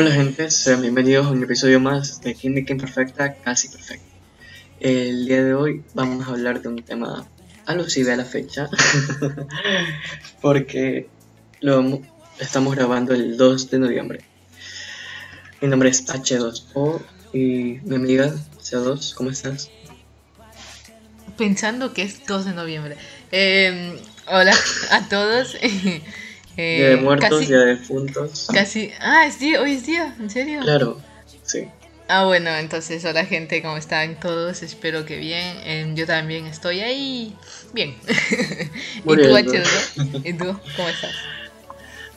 Hola gente, sean bienvenidos a un episodio más de Química Imperfecta, casi perfecta. El día de hoy vamos a hablar de un tema alusive a la fecha, porque lo estamos grabando el 2 de noviembre. Mi nombre es H2O y mi amiga C2, ¿cómo estás? Pensando que es 2 de noviembre. Eh, hola a todos. Eh, día de muertos, día de difuntos. Casi. Ah, es día, hoy es día, ¿en serio? Claro, sí. Ah, bueno, entonces, hola gente, ¿cómo están todos? Espero que bien. Eh, yo también estoy ahí. Bien. ¿Y tú, h ¿Y tú, cómo estás?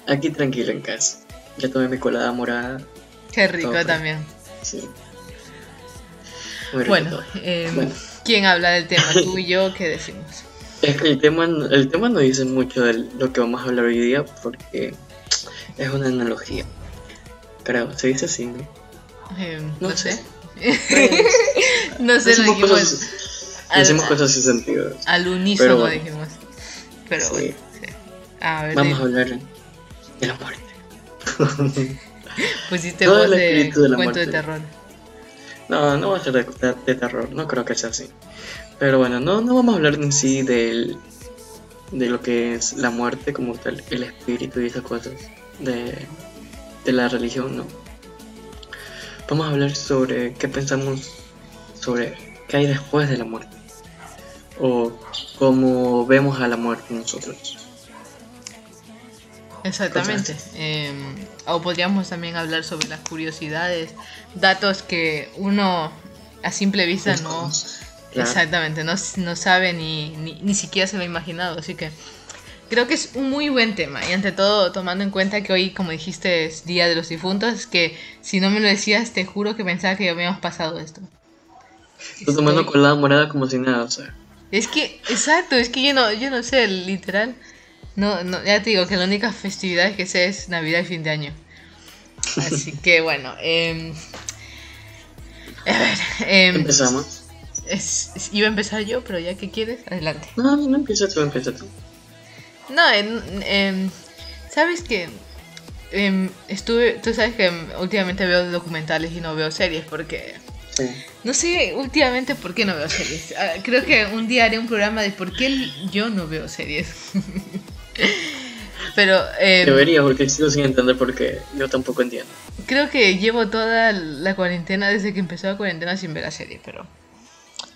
Aquí tranquilo en casa. Ya tomé mi colada morada. Qué rico también. Sí. bueno, eh, bueno, ¿quién habla del tema? ¿Tú y yo? ¿Qué decimos? Es que el tema, el tema no dice mucho de lo que vamos a hablar hoy día porque es una analogía. Creo, se dice así, ¿no? Eh, no, sé. no sé, decimos cosas, decimos cosas sin sentido. Al unísono dijimos. Pero bueno, A ver, vamos a hablar de la muerte. Pusiste voz de, de cuento de terror. No, no va a ser de, terror, no creo que sea así. Pero bueno, no, no vamos a hablar en sí del, de lo que es la muerte como tal, el espíritu y esas cosas de, de la religión, no. Vamos a hablar sobre qué pensamos sobre qué hay después de la muerte o cómo vemos a la muerte nosotros. Exactamente. Em, o podríamos también hablar sobre las curiosidades, datos que uno a simple vista no, Exactamente, no, no sabe ni, ni, siquiera se lo ha imaginado, así que creo que es un muy buen tema y ante todo tomando en cuenta que hoy, como dijiste, es Día de los Difuntos, que si no me lo decías, te juro que pensaba que ya habíamos pasado esto. Estoy tomando con la morada como si nada, o sea. Es que, exacto, es que yo no, yo no sé, literal. No, no, ya te digo que la única festividad que sé es Navidad y fin de año. Así que bueno, eh, a ver. Eh, Empezamos. Es, iba a empezar yo, pero ya que quieres, adelante. No, no empieza tú, empieza tú. No, em, sabes que estuve, tú sabes que últimamente veo documentales y no veo series porque sí. no sé últimamente por qué no veo series. Ah, creo que un día haré un programa de por qué yo no veo series. Pero eh, debería porque sigo sin entender porque yo tampoco entiendo. Creo que llevo toda la cuarentena desde que empezó la cuarentena sin ver la serie, pero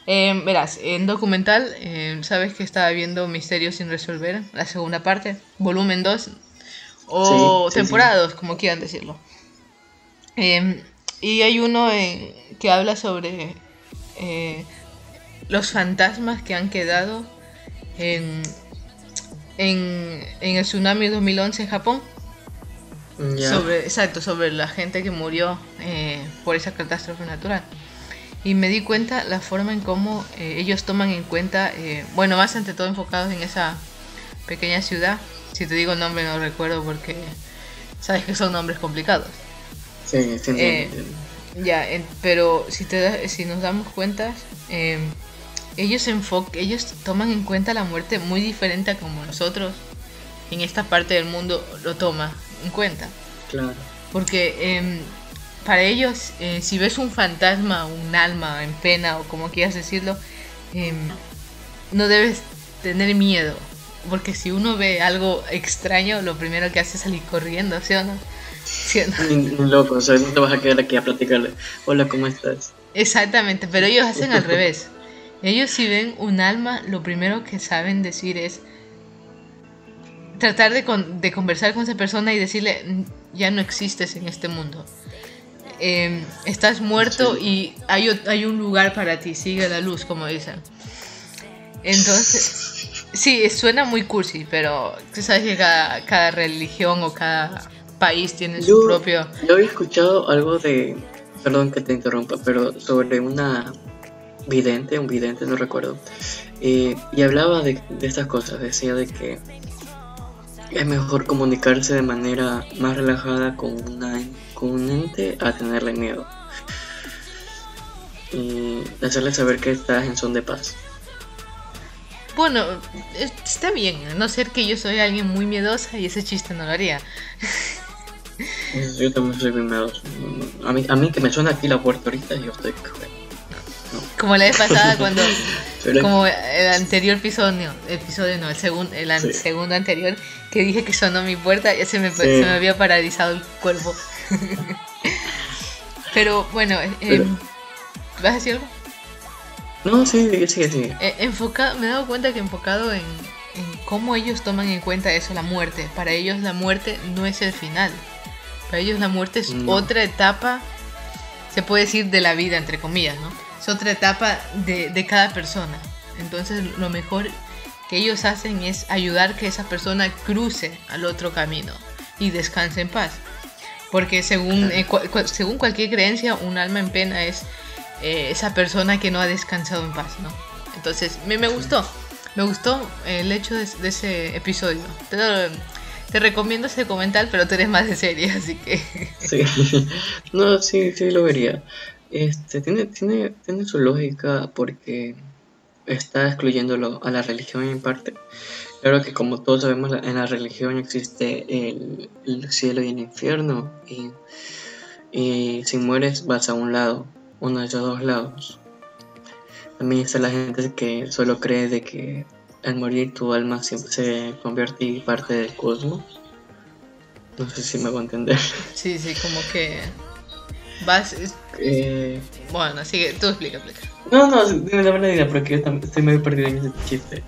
eh, verás, en documental, eh, sabes que estaba viendo Misterios sin resolver, la segunda parte, volumen 2, o temporadas, como quieran decirlo. Em, y hay uno que habla sobre eh, los fantasmas que han quedado en, en, en el tsunami 2011 en Japón. Sobre, exacto, sobre la gente que murió por esa catástrofe natural y me di cuenta la forma en cómo eh, ellos toman en cuenta, eh, bueno, más ante todo enfocados en esa pequeña ciudad. Si te digo el nombre no recuerdo porque sabes que son nombres complicados. Sí, sí, eh, Ya, pero si, te, si nos damos cuenta, em, ellos, ellos toman en cuenta la muerte muy diferente a como nosotros en esta parte del mundo lo toma en cuenta. Claro. Porque em, para ellos, eh, si ves un fantasma, un alma en pena o como quieras decirlo, em, no debes tener miedo. Porque si uno ve algo extraño, lo primero que hace es salir corriendo, ¿sí o no? ¿Sí Loco, o sea, no te vas a quedar aquí a platicarle. Hola, ¿cómo estás? Exactamente, pero ellos hacen al revés. Ellos si ven un alma, lo primero que saben decir es tratar de, de conversar con esa persona y decirle, ya no existes en este mundo. Em, estás muerto y hay, hay un lugar para ti, sigue la luz, como dicen. Entonces, sí, suena muy cursi, pero tú sabes que cada, religión o cada país tiene su propio... Yo había escuchado algo de, perdón que te interrumpa, pero sobre una vidente, un vidente, no recuerdo, eh, y hablaba de, de estas cosas, decía de que es mejor comunicarse de manera más relajada con, una, con un ente a tenerle miedo. Y hacerle saber que estás en son de paz. Bueno, está bien, a no ser que yo soy alguien muy miedosa y ese chiste no lo haría. Yo también soy bien miedoso. A mí, a mí que me suena aquí la puerta ahorita, yo estoy... Como la vez pasada cuando... como el anterior episodio, episodio no, el, segundo el segundo anterior, que dije que sonó mi puerta, ya se me, se me había paralizado el cuerpo. Pero bueno, eh, ¿vas a decir algo? No, sí, sí, sí. Eh, enfocado, me he dado cuenta que enfocado en, en cómo ellos toman en cuenta eso, la muerte. Para ellos la muerte no es el final. Para ellos la muerte es otra etapa, se puede decir, de la vida, entre comillas, ¿no? Es otra etapa de, de cada persona. Entonces lo mejor que ellos hacen es ayudar que esa persona cruce al otro camino y descanse en paz. Porque según, eh, según cualquier creencia, un alma en pena es eh, esa persona que no ha descansado en paz, ¿no? Entonces, me, me gustó. Me gustó el hecho de, ese episodio. Te, recomiendo ese documental, pero tú eres más de serie, así que... Sí, no, sí, sí lo vería. Este, tiene, tiene, tiene su lógica porque está excluyéndolo a la religión en parte. Claro que como todos sabemos en la religión existe el, cielo y el infierno y, si mueres vas a un lado, uno de esos dos lados. También está la gente que solo cree de que al morir tu alma siempre se convierte en parte del cosmos. No sé si me hago entender. Sí, sí, como que vas... Eh... Bueno, sigue, tú explica, explica. No, no, dime la verdad porque yo estoy medio perdido en ese chiste.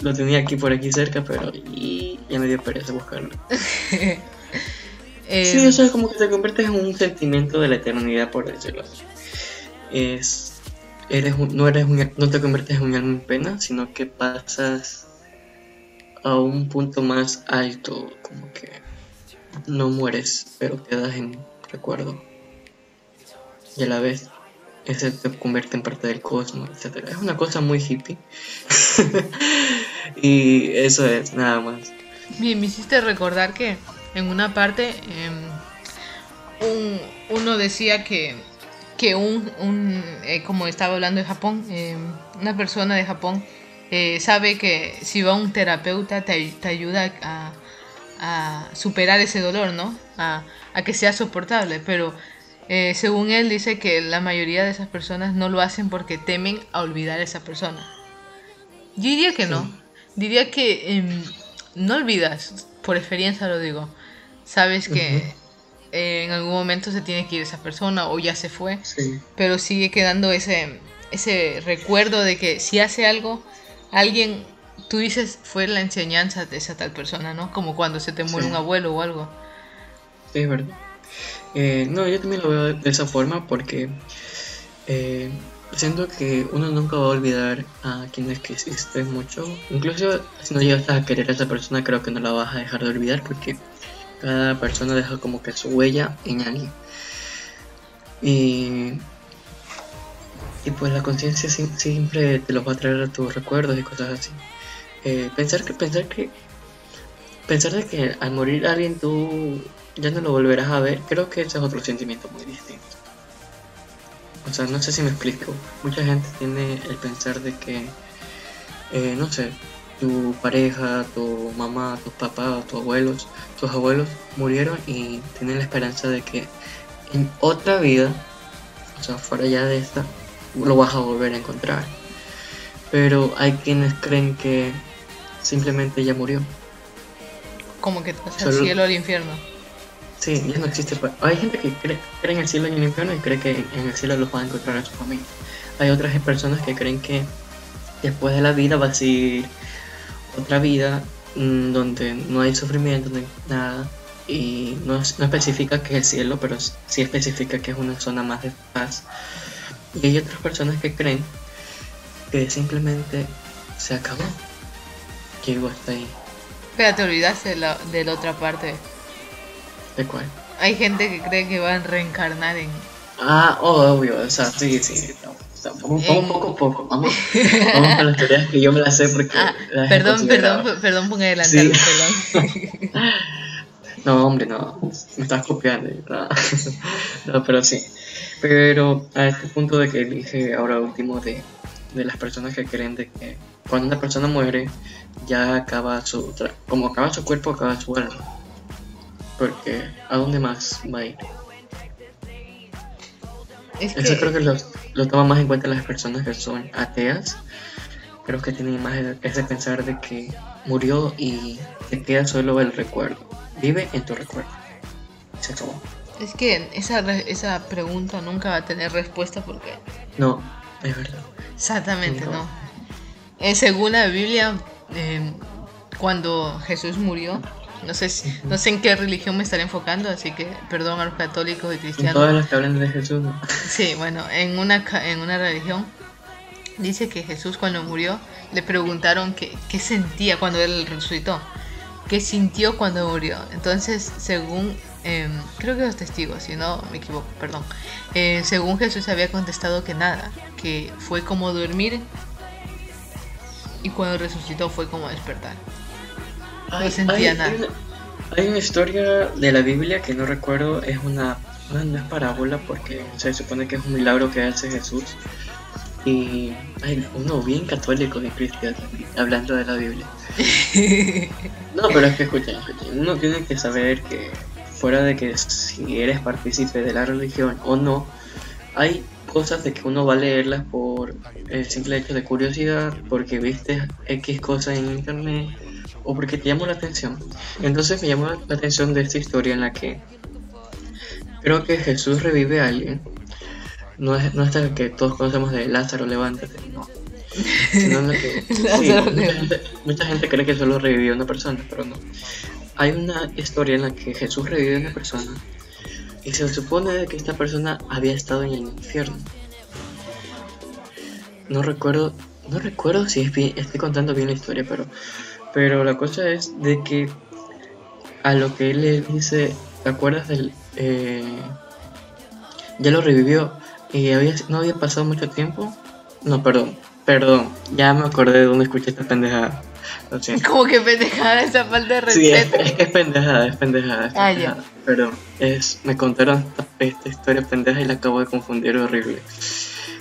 Lo tenía aquí por aquí cerca, pero y ya me dio pereza buscarlo. Eh, sí, eso es como que te conviertes en un sentimiento de la eternidad, por decirlo así. Es eres no, eres no te conviertes en un alma en pena, sino que pasas a un punto más alto, como que no mueres, pero quedas en recuerdo. Y a la vez, ese te convierte en parte del cosmos, etc. Es una cosa muy hippie. y eso es, nada más. Bien, me hiciste recordar que en una parte em, un, uno decía que que un, un eh, como estaba hablando de Japón, eh, una persona de Japón eh, sabe que si va un terapeuta te, te ayuda a, a, superar ese dolor, ¿no? A, a que sea soportable, pero según él dice que la mayoría de esas personas no lo hacen porque temen a olvidar a esa persona. Yo diría que no, diría que em, no olvidas, por experiencia lo digo, sabes que en algún momento se tiene que ir esa persona o ya se fue, pero sigue quedando ese, ese recuerdo de que si hace algo, alguien, tú dices, fue la enseñanza de esa tal persona, ¿no? Como cuando se te muere un abuelo o algo. Sí, es verdad. Eh, no, yo también lo veo de esa forma porque eh, siento que uno nunca va a olvidar a quienes quisiste mucho. Incluso si no llegas a querer a esa persona, creo que no la vas a dejar de olvidar porque cada persona deja como que su huella en alguien. Y, y pues la conciencia siempre te los va a traer a tus recuerdos y cosas así. Eh, pensar que pensar que pensar de que al morir alguien tú ya no lo volverás a ver, creo que ese es otro sentimiento muy distinto. O sea, no sé si me explico. Mucha gente tiene el pensar de que, eh, no sé, tu pareja, tu mamá, tus papás, tus abuelos, tus abuelos murieron y tienen la esperanza de que en otra vida, o sea, fuera ya de esta, lo vas a volver a encontrar. Pero hay quienes creen que simplemente ya murió. Como que pasa el cielo o el infierno. Sí, ya no existe. Hay gente que cree, cree, en el cielo y en el infierno y cree que en el cielo los va a encontrar a su familia. Hay otras personas que creen que después de la vida va a seguir otra vida mm, donde no hay sufrimiento, no hay nada, y no, especifica que es el cielo, pero sí especifica que es una zona más de paz. Y hay otras personas que creen que simplemente se acabó, que algo está ahí. Pero te olvidaste de la, de la otra parte. ¿De cuál? Hay gente que cree que van a reencarnar en... Ah, obvio, o sea, sí, sí. Vamos, poco a poco, vamos, vamos con las teorías que yo me las sé porque... Ah, perdón, perdón, perdón por adelantar, perdón. no, hombre, no, me estás copiando. No. pero sí. Pero a este punto de que dije ahora último de, de las personas que creen de que cuando una persona muere ya acaba su... como acaba su cuerpo, acaba su alma. Porque ¿a dónde más va a ir? Es Eso que, creo que lo, lo toman más en cuenta las personas que son ateas. Creo que tienen más ese pensar de que murió y te queda solo el recuerdo. Vive en tu recuerdo. Se acabó. es que esa, esa pregunta nunca va a tener respuesta porque No, es verdad. exactamente No. no. Eh, según la Biblia, eh, cuando Jesús murió, no sé, si- no sé en qué religión me estaré enfocando, así que perdón a los católicos y cristianos. todas las que hablan de Jesús, no. Sí, bueno, en una, en una religión dice que Jesús cuando murió le preguntaron qué, qué sentía cuando él resucitó, qué sintió cuando murió. Entonces, según, em, creo que los testigos, si no me equivoco, perdón, eh, según Jesús había contestado que nada, que fue como dormir y cuando resucitó fue como despertar. No sentía nada. Hay una, hay una historia de la Biblia que no recuerdo, es una, no, no es parábola porque se supone que es un milagro que hace Jesús. Y hay uno bien católico y cristiano hablando de la Biblia. No, pero es que escuchen, escuchen, uno tiene que saber que fuera de que si eres partícipe de la religión o no, hay cosas de que uno va a leerlas por el simple hecho de curiosidad, porque viste X cosas en internet o porque te llamó la atención. Entonces me llamó la atención de esta historia en la que creo que Jesús revive a alguien. No es, no es el que todos conocemos de Lázaro, levántate, no. Sino en la que, sí, mucha, gente, mucha gente cree que solo revivió una persona, pero no. Hay una historia en la que Jesús revive a una persona y se supone que esta persona había estado en el infierno. No recuerdo, no recuerdo si es bien- estoy contando bien la historia, pero, pero la cosa es de que a lo que él le dice, ¿te acuerdas del, eh, ya lo revivió y había, no había pasado mucho tiempo? No, perdón, perdón, ya me acordé de dónde escuché esta pendejada. Lo siento. Como que pendejada esa falta de Sí, es, respeto. es que es pendejada, es pendejada. es Ah, ya. Pero es, me contaron esta, esta historia pendeja y la acabo de confundir horrible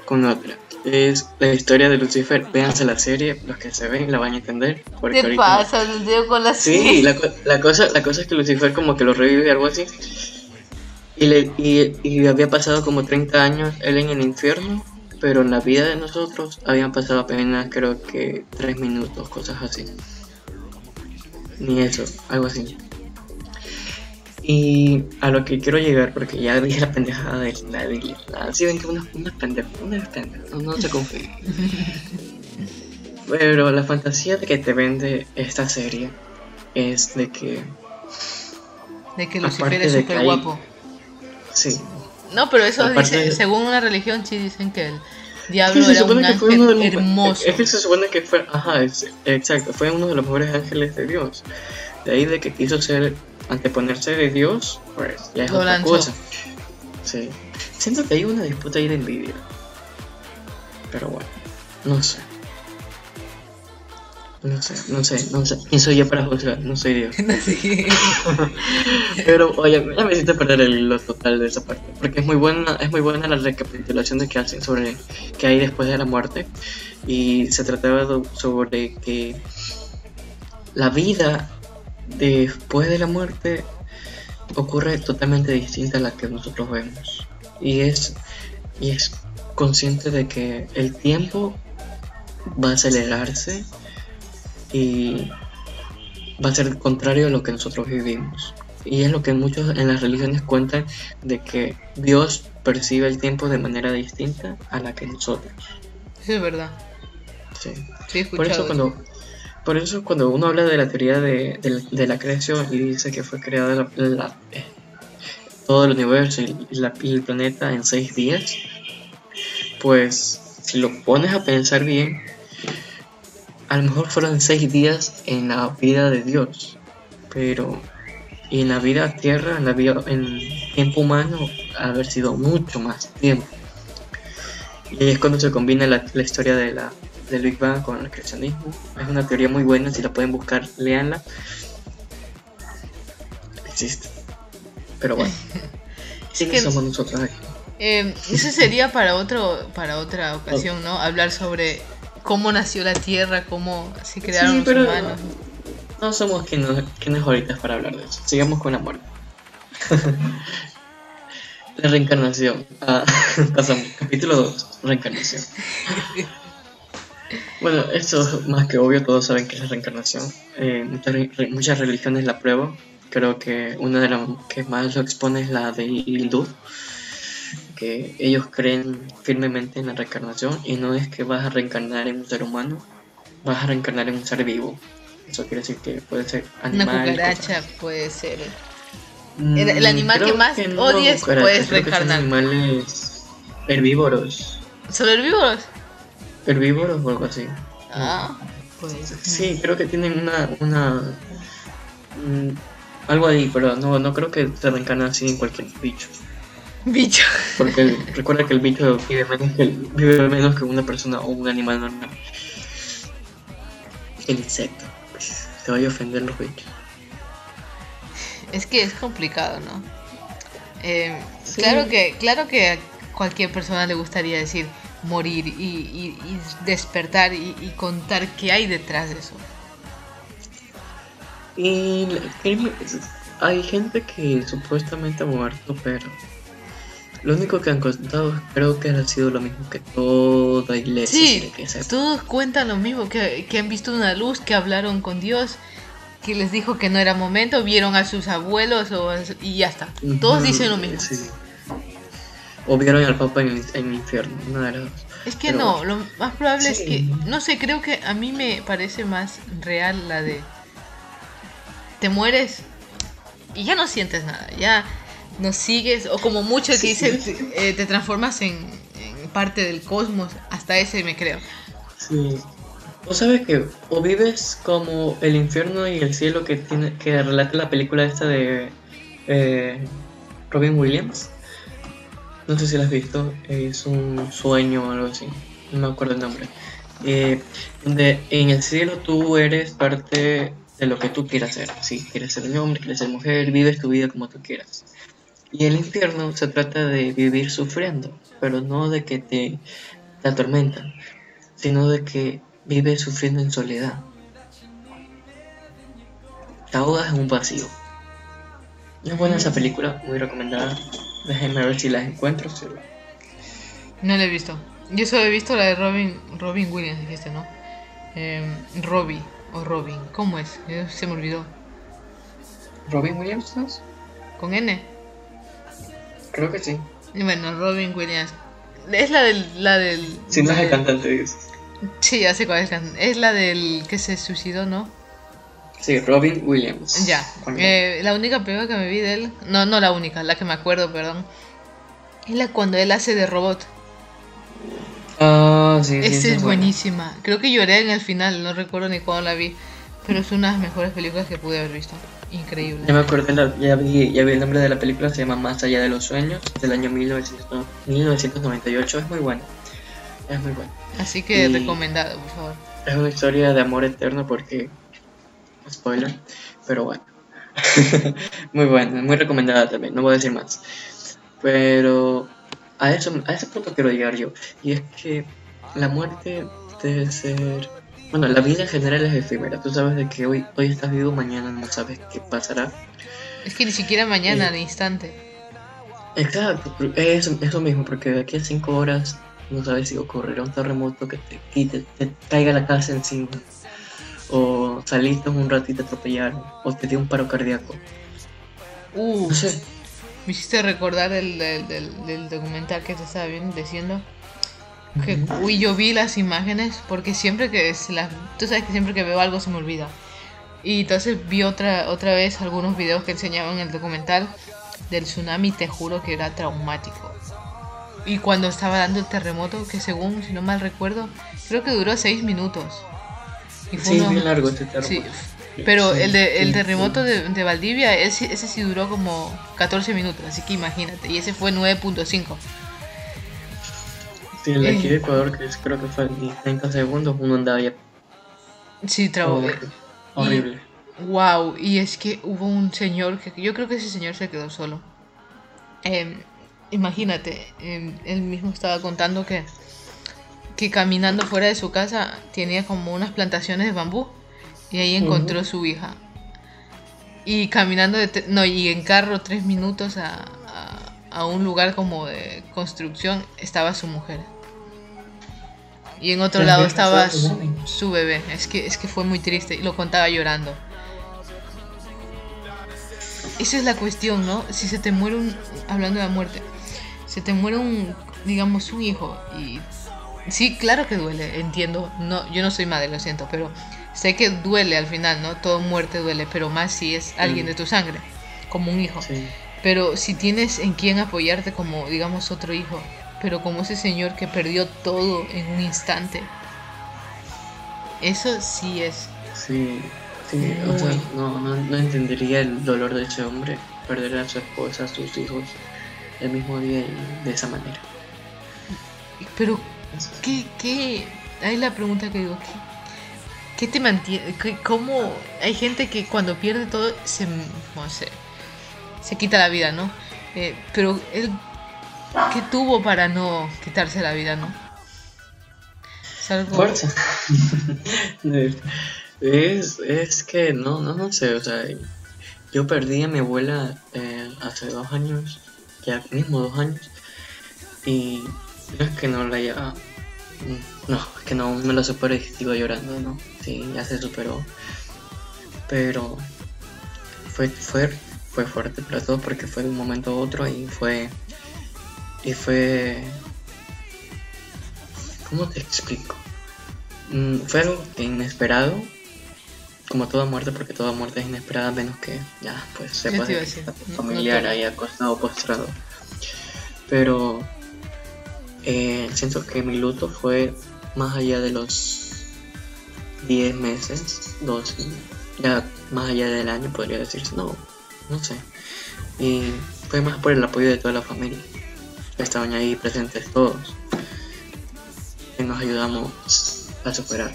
con otra. Es la historia de Lucifer. Véanse la serie, los que se ven la van a entender. Porque ¿Qué pasa? Digo con la Sí, la, co- la cosa, la cosa es que Lucifer como que lo revive algo así. Y, le, y, y había pasado como 30 años él en el infierno, pero en la vida de nosotros habían pasado apenas creo que 3 minutos, cosas así. Ni eso, algo así. Y a lo que quiero llegar, porque ya dije la pendejada de la Biblia. Así ven que una, una pendeja, una es pendeja, no, no se confíen. Pero la fantasía que te vende esta serie es de que, De que Lucifer es de súper guapo. sí, No, pero eso dice, de- según una religión sí dicen que el diablo era un ángel uno de los hermoso. Es que se supone que fue, ajá, es- exacto, fue uno de los mejores ángeles de Dios. De ahí de que quiso ser, anteponerse de Dios, pues ya es Lo otra lanzó. cosa. Sí. Siento que hay una disputa ahí de envidia. Pero bueno, no sé. No sé, no sé, no sé. ¿Quién soy yo para juzgar? No soy Dios. Pero oye, ya me hiciste perder el hilo total de esa parte. Porque es muy buena, es muy buena la recapitulación de que hacen sobre qué hay después de la muerte. Y se trataba sobre que la vida después de la muerte ocurre totalmente distinta a la que nosotros vemos. Y es, y es consciente de que el tiempo va a acelerarse y va a ser contrario a lo que nosotros vivimos. Y es lo que muchos en las religiones cuentan de que Dios percibe el tiempo de manera distinta a la que nosotros. Eso es verdad. Sí. Por eso cuando por eso cuando uno habla de la teoría de, de la- creación y dice que fue creada la- eh, todo el universo y, la- el planeta en seis días, pues si lo pones a pensar bien, a lo mejor fueron seis días en la vida de Dios, pero en la vida tierra, en la vida en tiempo humano, haber sido mucho más tiempo. Y es cuando se combina la, la historia de la, del Big Bang con el cristianismo. Es una teoría muy buena, si la pueden buscar, leanla. Existe. Pero bueno. ¿Quiénes que- somos nosotros aquí? Eh, eso sería para otro para otra ocasión, ¿no? Hablar sobre cómo nació la Tierra, cómo se crearon Sí, los pero- humanos. No somos quienes, quienes ahorita para hablar de eso. Sigamos con la muerte. La reencarnación. Ah, pasamos. Capítulo 2. Reencarnación. Bueno, esto es más que obvio, todos saben que es la reencarnación. Eh, muchas, re- muchas religiones la prueban. Creo que una de las que más lo expone es la de hindú. Que ellos creen firmemente en la reencarnación y no es que vas a reencarnar en un ser humano, vas a reencarnar en un ser vivo. Eso quiere decir que puede ser Una animal. cucaracha puede ser. Mm, el- el animal que más no odies, puedes que son reencarnar. animales herbívoros. ¿Solo herbívoros? Herbívoros o algo así. Ah, pues. Sí, creo que tienen una. una mm, algo ahí, pero no, no creo que se reencarne así en cualquier bicho. Bicho. Porque el- recuerda que el bicho vive menos que, el- vive menos que una persona o un animal normal. El insecto. pues, Te voy a ofender los bichos. Es que es complicado, ¿no? Eh, Sí. Claro que, claro que a cualquier persona le gustaría decir morir y, y- y despertar y, y contar qué hay detrás de eso. Y hay gente que supuestamente ha muerto, pero lo único que han contado creo que ha sido lo mismo que toda iglesia. Sí, que todos cuentan lo mismo, que, que han visto una luz, que hablaron con Dios, que les dijo que no era momento, vieron a sus abuelos o y ya está. Todos dicen lo mismo. sí. O vieron al Papa en el, en el infierno, una de las dos. Es que Pero- no, lo más probable es que, no sé, creo que a mí me parece más real la de te mueres y ya no sientes nada, ya no sigues, o como mucho que Sí. dice, te, eh, te transformas en, en parte del cosmos, hasta ese me creo. Sí. O sabes que o vives como el infierno y el cielo que tiene que relata la película esta de eh, Robin Williams. No sé si la has visto, es un sueño o algo así, no me acuerdo el nombre. Eh, en el cielo tú eres parte de lo que tú quieras ser. Si quieres ser un hombre, quieres ser mujer, vives tu vida como tú quieras. Y el infierno se trata de vivir sufriendo, pero no de que te, te atormentan, sino de que vives sufriendo en soledad. Te ahogas en un vacío. Es buena esa película, muy recomendada. Déjenme ver si la encuentro. No la he visto. Yo solo he visto la de Robin, Robin Williams, dijiste, ¿no? Eh, Robbie o Robin, ¿cómo es? Eh, Se me olvidó. ¿Robin Williams? no? ¿Con N? Creo que sí. Bueno, Robin Williams. Es la del... La del Si no es el cantante, dices. Sí, ya sé cuál es. Es la del que se suicidó, ¿no? Sí, Robin Williams. Ya. Eh, la única película que me vi de él, no, no la única, la que me acuerdo, perdón, es la cuando él hace de robot. Ah, sí, sí. Esa es buenísima. Creo que lloré en el final, no recuerdo ni cuándo la vi, pero es una de las mejores películas que pude haber visto. Increíble. Ya me acordé, ya, vi, ya vi el nombre de la película, se llama Más allá de los sueños, del año 1900 1998. Es muy buena. Es muy buena. Así que y- recomendado, por favor. Es una historia de amor eterno porque... Spoiler, pero bueno. muy buena, muy recomendada también, no voy a decir más. Pero a eso, a ese punto quiero llegar yo. Y es que la muerte debe ser... Bueno, la vida en general es efímera. Tú sabes de que hoy, hoy estás vivo, mañana no sabes qué pasará. Es que ni siquiera mañana, Eh, al instante. Exacto, es eso mismo, porque de aquí a 5 horas no sabes si ocurrirá un terremoto que te quite, te caiga la casa encima, o saliste un ratito y te atropellaron, o te dio un paro cardíaco. Uh, No sé, me hiciste recordar del, del, del- del documental que te estaba viendo, diciendo que uy, yo vi las imágenes porque siempre que se las, tú sabes que siempre que veo algo se me olvida. Y entonces vi otra otra vez algunos videos que enseñaban en el documental del tsunami, te juro que era traumático. Y cuando estaba dando el terremoto, que según, si no mal recuerdo, creo que duró seis minutos. Sí, uno- bien largo este terremoto. Sí, pero Sí, el, de, el terremoto de, de Valdivia, ese, ese sí duró como 14 minutos, así que imagínate, y ese fue 9.5. Sí, el de aquí Eh. de Ecuador, que es- creo que fue en 30 segundos, uno andaba ya Sí, trau- oh, horrible. Wow, y es que hubo un señor que yo creo que ese señor se quedó solo. Em, imagínate, em, él mismo estaba contando que, que caminando fuera de su casa tenía como unas plantaciones de bambú y ahí encontró su hija. Y caminando, de no, y en carro tres minutos a, a, un lugar como de construcción estaba su mujer. Y en otro lado estaba su, bebé. Es que, es que fue muy triste y lo contaba llorando. Esa es la cuestión, ¿no? Si se te muere un... Hablando de la muerte. Se te muere un, digamos, un hijo y... Sí, claro que duele, entiendo. No, yo no soy madre, lo siento, pero sé que duele al final, ¿no? Todo muerte duele, pero más si es alguien de tu sangre, como un hijo. Pero si tienes en quién apoyarte como, digamos, otro hijo, pero como ese señor que perdió todo en un instante, eso sí es. Sí, sí, o sea, no, no, no entendería el dolor de ese hombre, perder a su esposa, a sus hijos, el mismo día y de esa manera. Pero, ¿qué, qué? Ahí la pregunta que digo, ¿qué, ¿Qué te mantiene? ¿Cómo hay gente que cuando pierde todo se, no sé, se quita la vida, ¿no? Eh, pero él, ¿qué tuvo para no quitarse la vida, no? Fuerza. es, es que no, no, no sé, o sea, yo perdí a mi abuela eh, hace dos años, ya mismo dos años, y no es que no la haya no, es que no me lo superé y sigo llorando, ¿no? Sí, ya se superó. Pero fue, fue, fue fuerte para todo porque fue de un momento a otro y fue. Y fue. ¿Cómo te explico? Mm, fue algo inesperado, como toda muerte, porque toda muerte es inesperada, menos que ya, pues se puede familiar ahí acostado, postrado. Pero eh, siento que mi luto fue más allá de los 10 meses, 12, ya más allá del año podría decirse, no, no sé. Y fue más por el apoyo de toda la familia. Estaban ahí presentes todos. Y nos ayudamos a superar.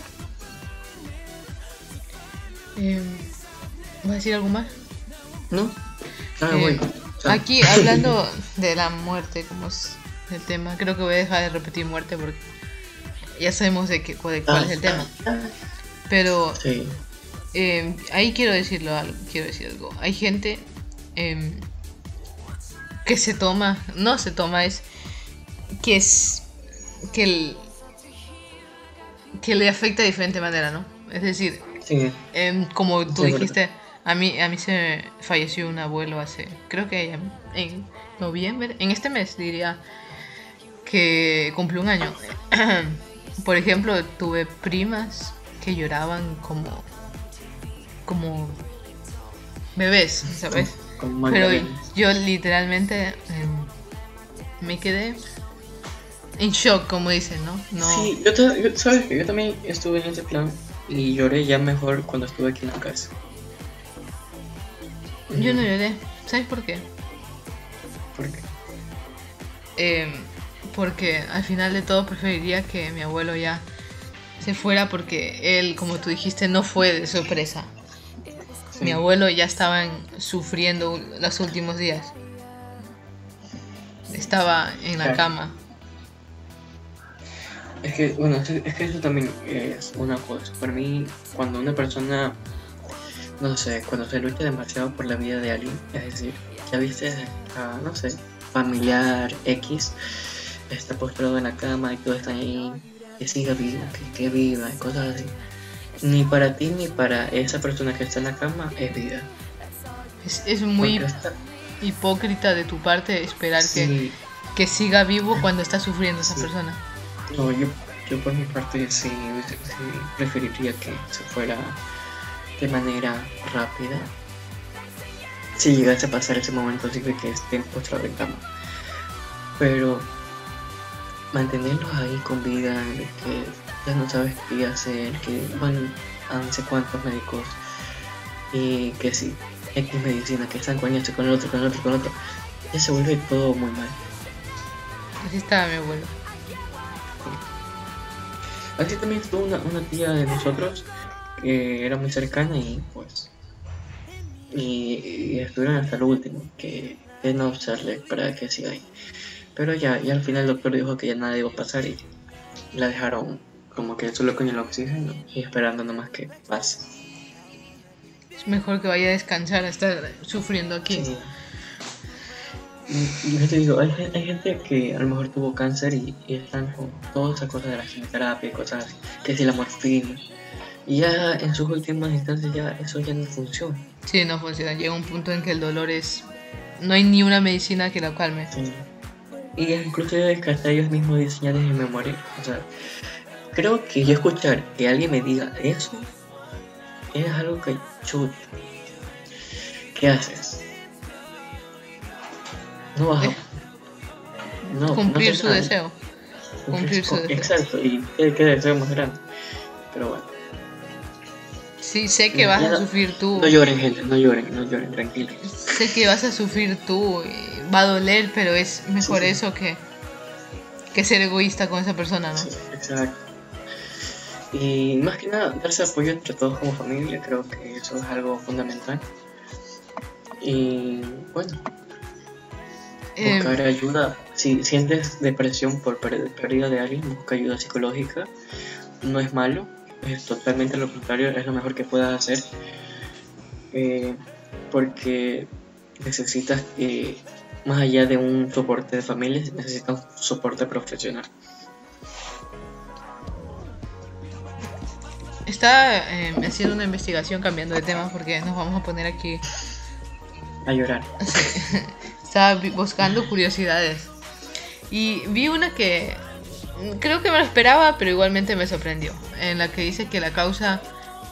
Eh, ¿Vas a decir algo más? No. Ah, eh, aquí hablando de la muerte, como el tema. Creo que voy a dejar de repetir muerte porque ya sabemos de, qué, cuál es el tema. Pero em, ahí quiero decirlo algo, quiero decir algo. Hay gente em, que se toma, no se toma, es que es que el, que le afecta de diferente manera, ¿no? Es decir, em, como tú dijiste, a mí a mí se falleció un abuelo hace, creo que en noviembre, en este mes diría que cumplió un año. Por ejemplo, tuve primas que lloraban como como bebés, ¿sabes? Pero yo literalmente em, me quedé en shock, como dicen, ¿no? no... Sí, yo, sabes que yo también estuve en ese plan y lloré ya mejor cuando estuve aquí en la casa. Yo no lloré, ¿sabes por qué? ¿Por qué? Eh, porque al final de todo preferiría que mi abuelo ya se fuera porque él, como tú dijiste, no fue de sorpresa. Mi abuelo ya estaba sufriendo los últimos días. Estaba en la cama. Es que, bueno, es que eso también es una cosa. Para mí, cuando una persona, no sé, cuando se lucha demasiado por la vida de alguien, es decir, ya viste a, no sé, familiar X, está postrado en la cama y todo está ahí, que siga vivo, que, viva y cosas así. Ni para ti ni para esa persona que está en la cama es vida. Es, muy hipócrita de tu parte esperar que, que siga vivo cuando está sufriendo esa persona. No, yo, yo por mi parte sí, preferiría que se fuera de manera rápida. Si llegase a pasar ese momento, así que esté postrado en cama. Pero mantenerlos ahí con vida, que ya no sabes qué hacer, que van a no sé cuántos médicos y que si X medicina, que están con esto, con el otro, con el otro, con el otro, ya se vuelve todo muy mal. Así estaba mi abuelo. Así también estuvo una, una tía de nosotros que era muy cercana y pues y, estuvieron hasta el último, que es no usarle para que siga ahí. Pero ya, y al final el doctor dijo que ya nada iba a pasar y la dejaron como que solo con el oxígeno y esperando nomás que pase. Es mejor que vaya a descansar a estar sufriendo aquí. Sí. Y yo te digo, hay, hay gente que a lo mejor tuvo cáncer y, y están con todas esas cosas de la quimioterapia y cosas así, que si la morfina. Y ya en sus últimas instancias ya eso ya no funciona. Sí, no funciona. Llega un punto en que el dolor es... No hay ni una medicina que lo calme. Sí. Y inclusive hasta ellos mismos diseñan en memoria. O sea, creo que yo escuchar que alguien me diga eso es algo que chut. ¿Qué haces? No vas a... No, Cumplir no su nada. deseo. Cumplir su deseo. Exacto, y qué, qué deseo más grande. Pero bueno. Sí, sé que vas a sufrir tú. No lloren, gente, no lloren, no lloren, tranquilos. Sé que vas a sufrir tú. y Va a doler, pero es mejor Sí, sí. eso que, que ser egoísta con esa persona, ¿no? Sí, exacto. Y más que nada, darse apoyo entre todos como familia, creo que eso es algo fundamental. Y bueno, Eh, buscar ayuda. Si sientes depresión por pérdida de alguien, busca ayuda psicológica. No es malo, es totalmente lo contrario, es lo mejor que puedas hacer. Eh, porque necesitas, eh, más allá de un soporte de familia, necesitas un soporte profesional. Estaba eh, haciendo una investigación cambiando de tema porque nos vamos a poner aquí. A llorar. Estaba vi- buscando curiosidades. Y vi una que creo que me lo esperaba, pero igualmente me sorprendió. En la que dice que la causa,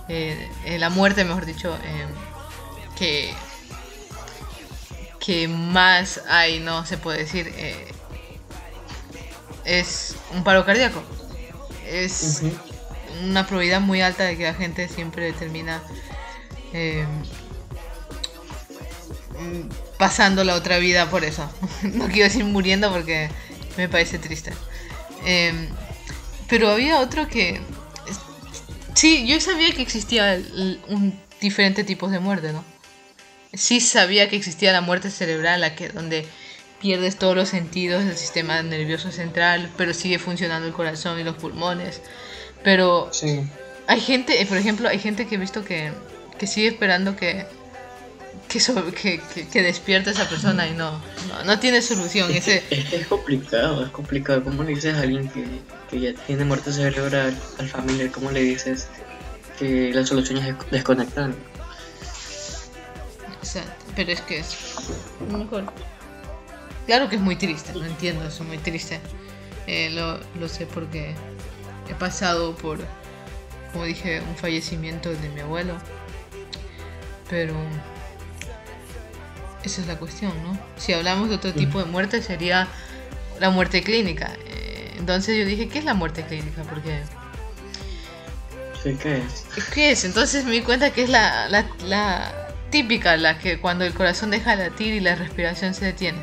eh, eh, la muerte, mejor dicho, eh, que, que más hay, no se puede decir, eh, es un paro cardíaco. Es una probabilidad muy alta de que la gente siempre termina eh, pasando la otra vida por eso. no quiero decir muriendo porque me parece triste. Eh, pero había otro que... Sí, yo sabía que existía un diferente tipos de muerte, ¿no? Sí sabía que existía la muerte cerebral, la que donde pierdes todos los sentidos del sistema nervioso central, pero sigue funcionando el corazón y los pulmones. Pero Sí. hay gente, eh, por ejemplo, hay gente que he visto que, que sigue esperando que que, so- que, que, que despierte esa persona y no, no, no tiene solución. Es que, Ese, es que es complicado, es complicado. ¿Cómo le dices a alguien que, que ya tiene muerte cerebral al familiar? ¿Cómo le dices que la solución es desconectar? Exacto, pero es que es mejor. Claro que es muy triste, lo entiendo, es muy triste. Eh, lo, lo sé porque he pasado por, como dije, un fallecimiento de mi abuelo. Pero esa es la cuestión, ¿no? Si hablamos de otro tipo de muerte sería la muerte clínica. Eh, entonces yo dije, ¿qué es la muerte clínica? Porque Sí, ¿qué es? ¿Qué es? Entonces me di cuenta que es la, la, la típica, la que cuando el corazón deja de latir y la respiración se detiene.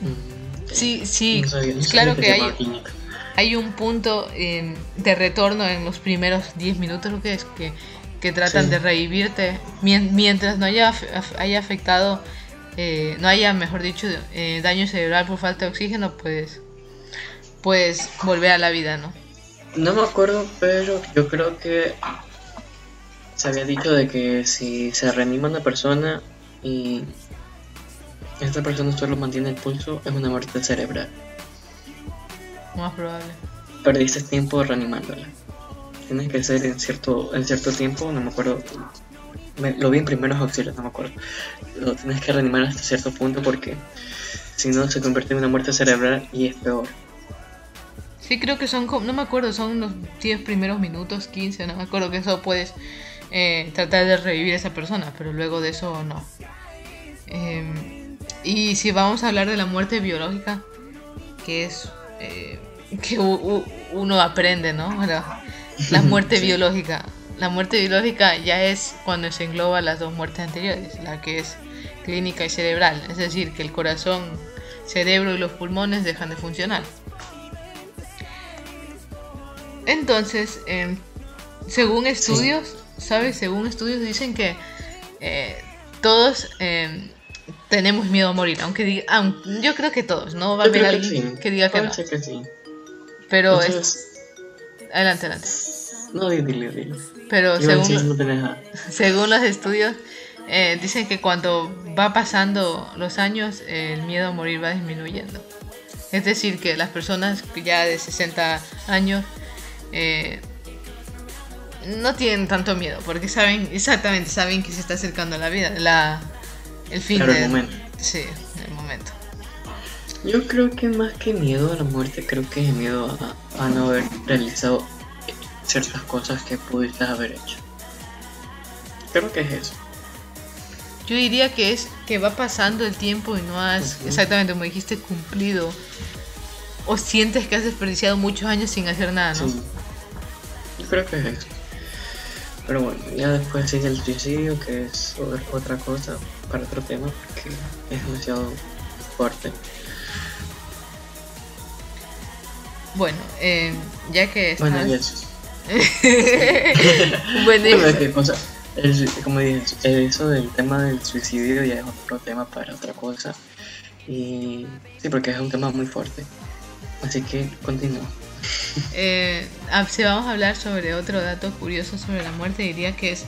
Mm, Sí, sí, no sabía- no claro que hay, hay un punto eh, de retorno en los primeros 10 minutos, lo que es, que, que tratan Sí. de revivirte mien- mientras no haya, haya afectado, eh, no haya, mejor dicho, eh, daño cerebral por falta de oxígeno, pues puedes volver a la vida, ¿no? No me acuerdo, pero yo creo que se había dicho de que si se reanima una persona y esta persona solo mantiene el pulso, es una muerte cerebral. Más probable. Perdiste tiempo reanimándola. Tienes que ser en cierto, en cierto tiempo, no me acuerdo. me- lo vi en primeros auxilios, no me acuerdo. Lo tienes que reanimar hasta cierto punto porque si no se convierte en una muerte cerebral y es peor. Sí, creo que son, como- no me acuerdo, son los 10 primeros minutos, 15, no me acuerdo que eso puedes eh, tratar de revivir a esa persona, pero luego de eso no. Em, y si vamos a hablar de la muerte biológica, que es eh, que u- u- uno aprende, ¿no? La, la muerte Sí. biológica. La muerte biológica ya es cuando se engloba las dos muertes anteriores, la que es clínica y cerebral, es decir, que el corazón, cerebro y los pulmones dejan de funcionar. Entonces, em, según estudios, ¿sabes? Según estudios dicen que eh, todos em, tenemos miedo a morir, aunque diga, yo creo que todos, no va a haber creo que alguien sí. que diga que no. que sí. Pero es, Entonces, adelante, adelante. No, dilo, dilo. Pero según, no según los estudios, eh, dicen que cuando va pasando los años, eh, el miedo a morir va disminuyendo. Es decir, que las personas ya de 60 años eh, no tienen tanto miedo, porque saben, exactamente, saben que se está acercando la vida, la, el fin Claro, el del- momento. Sí, el momento. Yo creo que más que miedo a la muerte, creo que es miedo a, a no haber realizado ciertas cosas que pudiste haber hecho. Creo que es eso. Yo diría que es que va pasando el tiempo y no has, exactamente como dijiste, cumplido. O sientes que has desperdiciado muchos años sin hacer nada, ¿no? Sí. Yo creo que es eso. Pero bueno, ya después sigue el suicidio, que es otra cosa para otro tema, porque es demasiado fuerte. Bueno, eh, ya que estás... Bueno, y eso. Bueno, que, o sea, el- como dije, eso del tema del suicidio ya es otro tema para otra cosa. Y sí, porque es un tema muy fuerte. Así que continúa. Eh, ah, si vamos a hablar sobre otro dato curioso sobre la muerte, diría que es...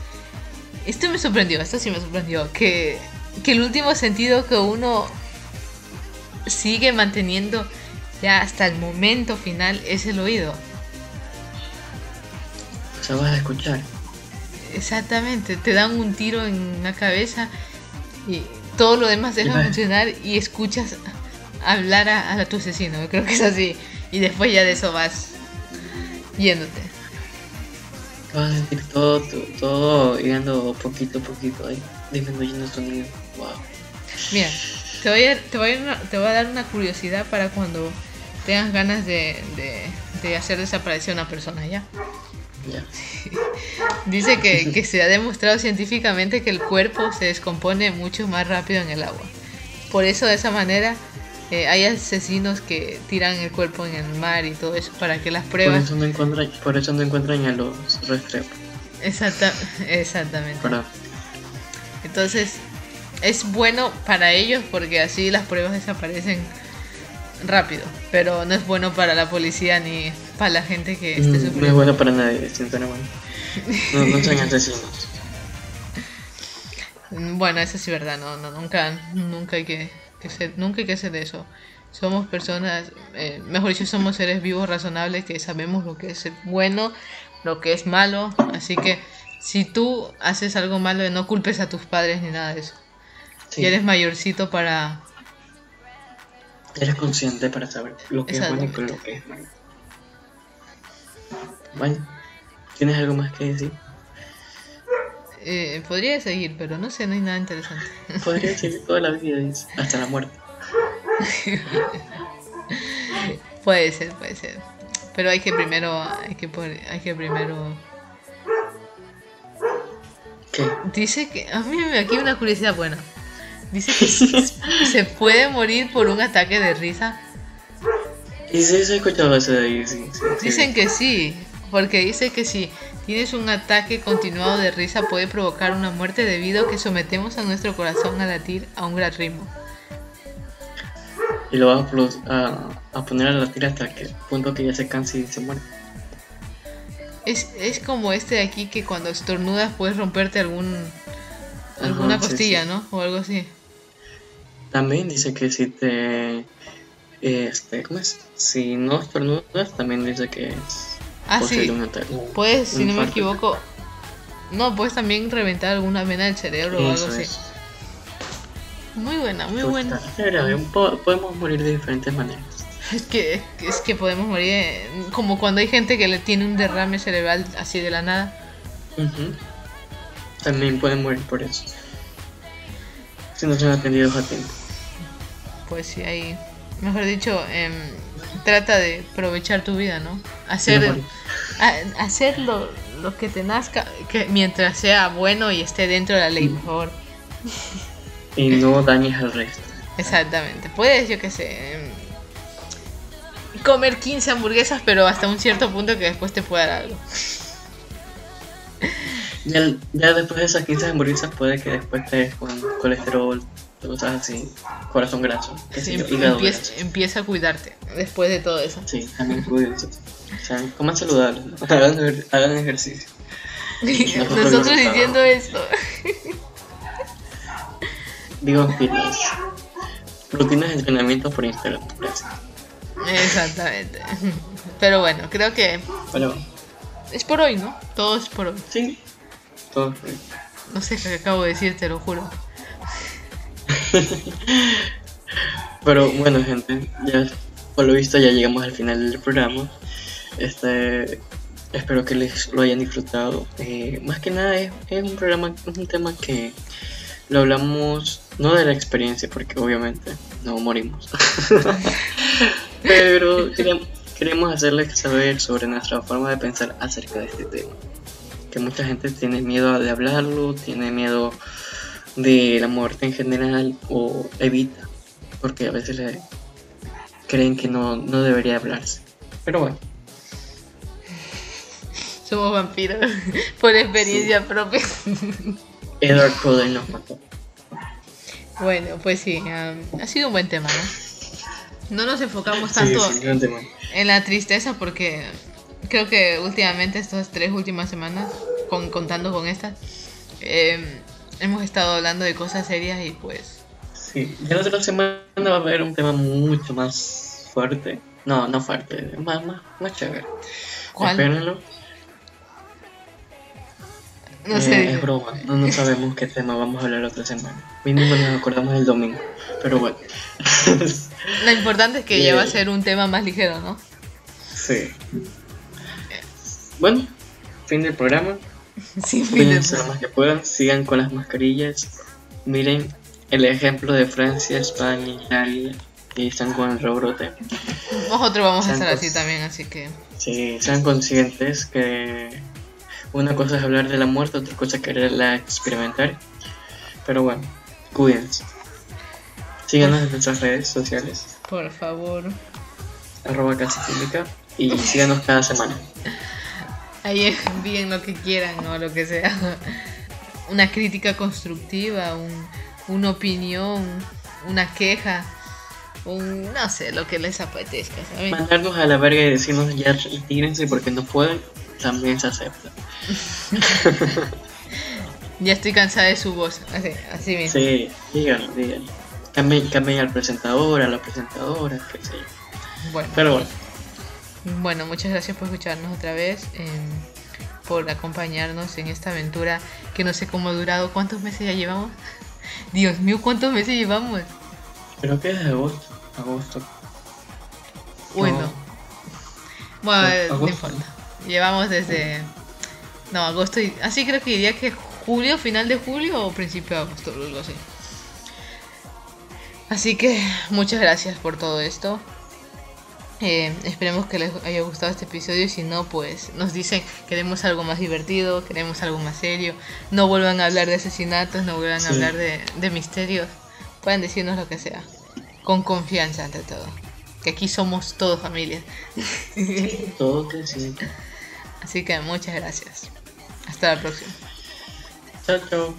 Esto me sorprendió, esto sí me sorprendió, que, que el último sentido que uno sigue manteniendo ya hasta el momento final es el oído. O sea, vas a escuchar. Exactamente, te dan un tiro en la cabeza y todo lo demás deja funcionar y escuchas hablar a, a tu asesino. Creo que es así. Y después ya de eso vas yéndote. Vas a sentir todo, todo, todo yendo poquito a poquito ahí, disminuyendo el sonido. Wow. Mira, te voy a, te voy a, te voy a dar una curiosidad para cuando tengas ganas de, de, de hacer desaparecer una persona, ¿ya? Ya. Dice que, que se ha demostrado científicamente que el cuerpo se descompone mucho más rápido en el agua. Por eso de esa manera eh, hay asesinos que tiran el cuerpo en el mar y todo eso para que las Por pruebas... eso no encuentran, por eso no encuentran a los restrepo. Exacta, exactamente. Para, Entonces es bueno para ellos porque así las pruebas desaparecen rápido. Pero no es bueno para la policía ni para la gente que esté Mm, no es sufriendo. bueno para nadie, sinceramente. No, no sean asesinos. Bueno, eso sí es verdad, no, no, nunca, nunca hay que, que nunca hay que hacer eso. Somos personas, eh, mejor dicho, somos seres vivos razonables que sabemos lo que es bueno, lo que es malo. Así que si tú haces algo malo, no culpes a tus padres ni nada de eso. Sí. Ya eres mayorcito para... Eres consciente para saber lo que es bueno y lo que es malo. Bueno, ¿tienes algo más que decir? Eh, podría seguir, pero no sé, no hay nada interesante. Podría decir toda la vida, hasta la muerte. puede ser, puede ser. Pero hay que primero, hay que, por- hay que primero ¿Qué? Dice que. A mí me aquí una curiosidad buena. Dice que se- puede morir por un ataque de risa. Y sí, se ha escuchado eso de ahí, sí. sí, sí. Dicen que sí, porque dice que si tienes un ataque continuado de risa puede provocar una muerte debido a que sometemos a nuestro corazón a latir a un gran ritmo. Y lo vas a, a, a poner a latir hasta que punto que ya se canse y se muere. Es, es como este de aquí que cuando estornudas puedes romperte algún alguna Ajá, sí, costilla, sí. ¿no? O algo así. También dice que si te. Este, ¿cómo es? Si no estornudas, también dice que es Ah, sí. Puedes, si no me equivoco. No, puedes también reventar alguna vena del cerebro o algo así. es. Muy buena, muy Chuta, buena. grave, po- podemos morir de diferentes maneras. Es que, es que podemos morir eh, como cuando hay gente que le tiene un derrame cerebral así de la nada. También pueden morir por eso. Si no son atendidos a tiempo. Pues sí, ahí, mejor dicho, em, trata de aprovechar tu vida, ¿no? Hacer, hacer lo, lo que te nazca, que mientras sea bueno y esté dentro de la ley, por favor. Y no dañes al resto. Exactamente. Puedes, yo qué sé, em, comer 15 hamburguesas, pero hasta un cierto punto que después te pueda dar algo. Ya, ya después de esas 15 hamburguesas puede que después te des con colesterol, cosas así, corazón graso, Sí, empieza, a cuidarte después de todo eso. Sí, también cuídense. O sea, coman saludable, ¿no? hagan, ejer- hagan ejercicio. Nosotros Nosotros no diciendo esto. Digo fitness. Rutinas de entrenamiento por Instagram, gracias. Exactamente. Pero bueno, creo que Pero es por hoy, ¿no? Todo es por hoy. sí, todo fue. No sé qué acabo de decir, te lo juro. Pero bueno, gente, ya por lo visto ya llegamos al final del programa. Este, espero que les lo hayan disfrutado. Eh, más que nada es, un programa, un tema que lo hablamos no de la experiencia, porque obviamente no morimos. Pero queremos hacerles saber sobre nuestra forma de pensar acerca de este tema. Que mucha gente tiene miedo de hablarlo, tiene miedo de la muerte en general o evita porque a veces creen que no, no debería hablarse. Pero bueno, Somos vampiros por experiencia propia. Edward Cullen nos mató. Bueno, pues sí, um, ha sido un buen tema, ¿no? No nos enfocamos Sí, tanto sí, tema. en la tristeza porque creo que últimamente, estas tres últimas semanas, con, contando con estas, eh, hemos estado hablando de cosas serias y pues... Sí, ya la otra semana va a haber un tema mucho más fuerte. No, no fuerte, más, más, más chévere. ¿Cuál? Espérenlo. No Eh, sé. es broma, no, no sabemos qué tema vamos a hablar la otra semana. Mínimo nos acordamos el domingo. Pero bueno. Lo importante es que ya va a Eh. ser un tema más ligero, ¿no? sí. Bueno, fin del programa. Sí, fin de- Cuídense lo más que puedan, sigan con las mascarillas. Miren el ejemplo de Francia, España, Italia, y están con el rebrote. Nosotros vamos a estar así también, así que... Sí, sean conscientes que una cosa es hablar de la muerte, otra cosa es quererla experimentar. Pero bueno, cuídense. Síganos en nuestras redes sociales, Por favor. arroba casa pública, y síganos cada semana. Ahí envíen lo que quieran o lo que sea. Una crítica constructiva, un, una opinión, una queja, un no sé, lo que les apetezca, ¿saben? Mandarnos a la verga y decirnos ya retírense porque no pueden, también se acepta. Ya estoy cansada de su voz, así, así mismo. Sí, díganlo, díganlo. Cambien, cambien al presentador, a la presentadora, qué sé yo. Bueno, Pero bueno, bueno, muchas gracias por escucharnos otra vez, em, por acompañarnos en esta aventura que no sé cómo ha durado. ¿Cuántos meses ya llevamos? Dios mío, ¿cuántos meses llevamos? creo que es de agosto. Agosto. Bueno, No. bueno, No, eh, no importa. Llevamos desde. No, agosto y. Así creo que diría que julio, final de julio o principio de agosto, algo así. Así que muchas gracias por todo esto. Eh, esperemos que les haya gustado este episodio y si no, pues nos dicen queremos algo más divertido, queremos algo más serio. No vuelvan a hablar de asesinatos, no vuelvan a hablar de, de misterios. Pueden decirnos lo que sea. Con confianza ante todo. Que aquí somos todos familia. Todo que sí. Así que muchas gracias. Hasta la próxima. Chao, chao.